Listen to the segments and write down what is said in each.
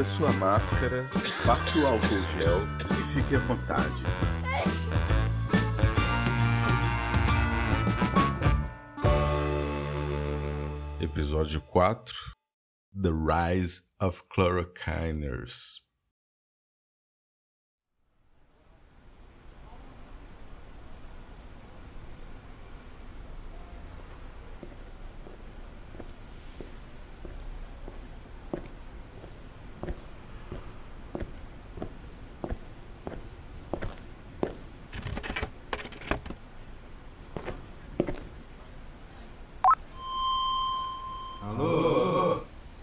A sua máscara, passe o álcool gel e fique à vontade. Episódio 4 The Rise of Chlorokiners.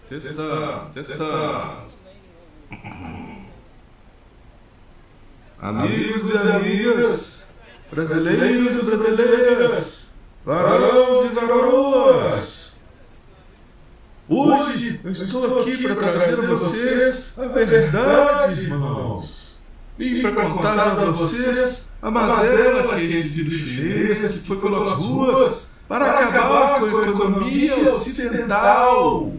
Testando, testando. Amigos e amigas, brasileiros e brasileiras, varões e varoas. Hoje eu estou aqui para trazer a vocês a verdade, irmãos. Vim para contar a vocês a mazela que esse vírus chinês foi pelas ruas para acabar com a economia ocidental.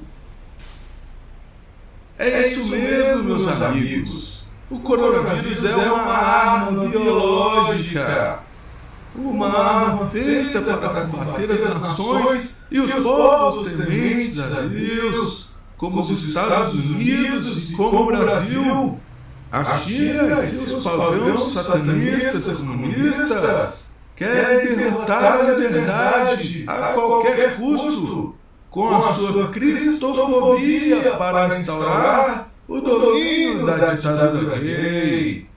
É isso mesmo, meus amigos. O coronavírus é uma arma biológica. Uma arma feita para combater as nações e os povos tementes a Deus, como os Estados Unidos e como o Brasil. A China e seus pagãos satanistas comunistas querem derrotar a liberdade a qualquer custo, com a sua cristofobia para instaurar o domínio da ditadura gay.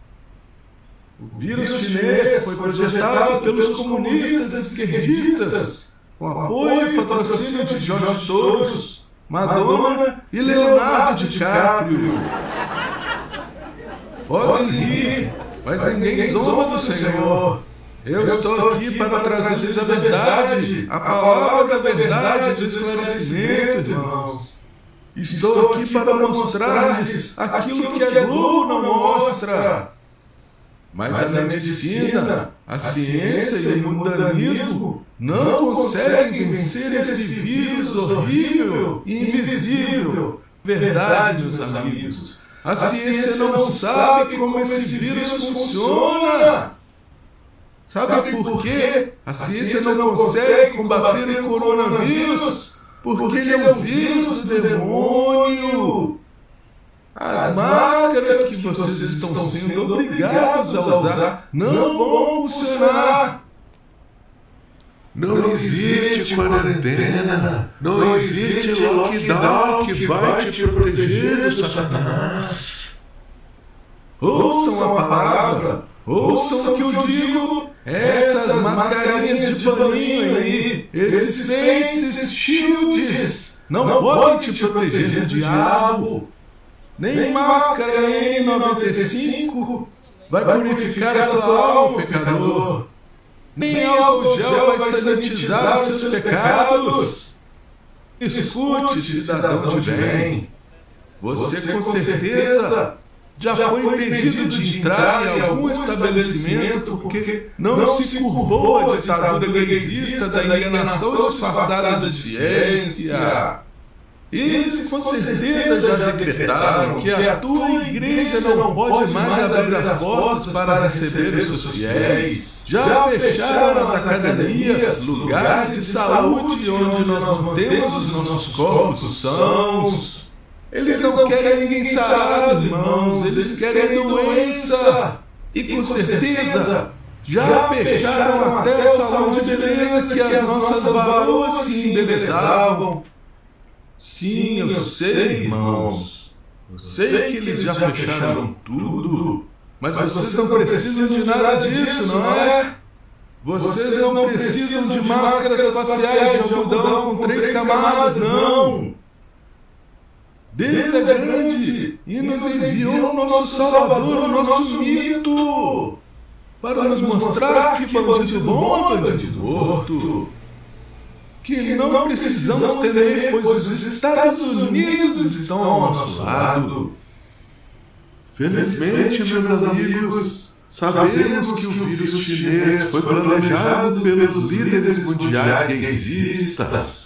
O vírus chinês foi projetado pelos comunistas esquerdistas, com apoio e patrocínio de George Soros, Madonna e Leonardo DiCaprio. Podem rir, mas ninguém zomba do Senhor. Eu estou aqui para trazer-lhes a verdade, a palavra da verdade do esclarecimento, irmãos. Estou aqui para mostrar-lhes aquilo que a Globo não mostra. Mas a medicina, a ciência e o mundanismo não conseguem vencer esse vírus horrível e invisível. Verdade, meus amigos. A ciência não sabe como esse vírus funciona. Sabe por quê? A ciência não consegue combater o coronavírus porque ele é um vírus do demônio. As máscaras que vocês estão sendo obrigados a usar não vão funcionar. Não existe quarentena, não existe lockdown que vai te proteger do Satanás. Ouçam a palavra, ouçam o que eu digo. Essas mascarinhas de paninho aí, esses faces shields, não, não podem te proteger do diabo. Nem máscara N95 vai purificar a tua alma, pecador. Nem álcool gel vai sanitizar os seus pecados. Escute, cidadão de bem. Você com certeza já foi impedido de entrar em algum estabelecimento porque não se curvou à ditadura gaysista da alienação disfarçada de ciência. Eles com certeza já decretaram que a tua igreja não pode mais abrir as portas para receber os seus fiéis. Já fecharam as academias, lugares de saúde onde nós mantemos os nossos corpos sãos. Eles não querem ninguém sarado, irmãos, eles querem doença. E com certeza já fecharam até o salão de beleza que as nossas varoas se embelezavam. Sim, eu sei, irmãos. Eu sei que eles já fecharam tudo. Mas vocês não precisam de nada disso, não é? Vocês não precisam de máscaras faciais de algodão com três camadas, não. Deus é grande e nos enviou o nosso Salvador, o nosso mito, para nos mostrar que bandido bom é bandido morto. Que não precisamos temer, pois os Estados Unidos estão ao nosso lado. Felizmente, meus amigos, sabemos que o vírus chinês foi planejado pelos líderes mundiais gaysistas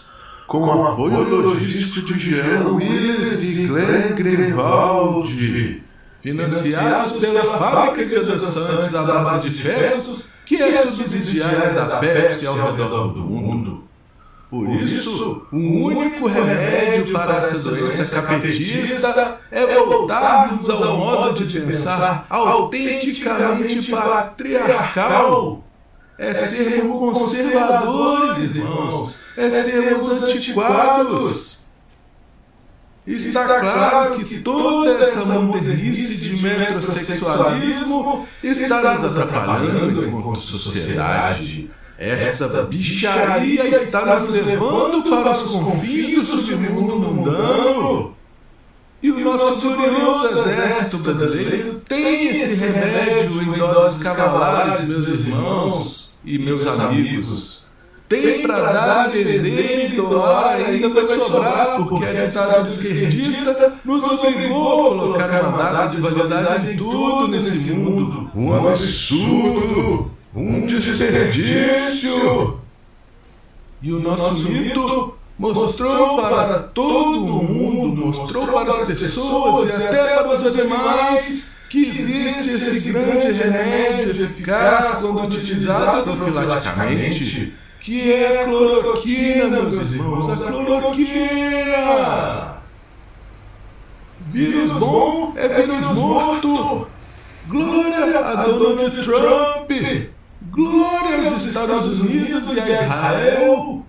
com o apoio logístico de Jean Willis e Glenn Greenwald. Financiados pela fábrica de adoçantes à base de ferros, que é subsidiária da Pepsi ao redor do mundo. Por isso, o um único remédio para essa doença capetista é voltarmos ao modo de pensar autenticamente patriarcal. É sermos conservadores, irmãos. É sermos antiquados. Está claro que toda essa modernice de metrosexualismo está nos atrapalhando enquanto sociedade. Esta bicharia está nos levando para os confins do submundo mundano. E o nosso glorioso exército brasileiro tem esse remédio em doses cavalares, meus irmãos e meus amigos. Tem para dar, vender e doar ainda vai sobrar, porque a ditadura esquerdista nos obrigou a colocar uma data de validade em tudo nesse mundo. Um absurdo! Um desperdício! E o nosso mito mostrou para todo mundo, mostrou para as pessoas e até para os animais que existe esse grande remédio eficaz quando utilizado profilaticamente, que é a cloroquina, meus irmãos, a cloroquina! Vírus bom é vírus morto! Glória a Donald Trump! Glória aos Estados Unidos e a Israel!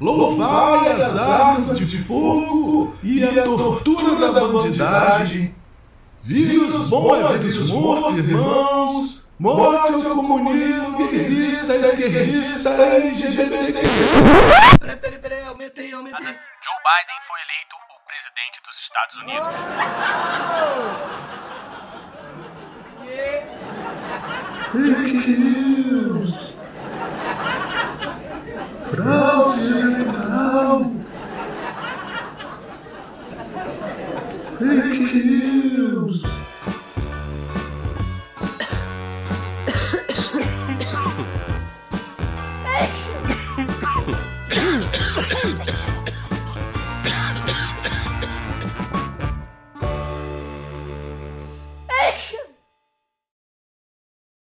Louvai as armas de fogo e a tortura da bandidagem! Vírus bom é vírus morto, irmãos. Morte é ao comunismo, gaysista, esquerdista, LGBTQ. Peraí, peraí, peraí, aumentei, aumentei. Ah, Joe Biden foi eleito o presidente dos Estados Unidos. Fake news. Fraude eleitoral.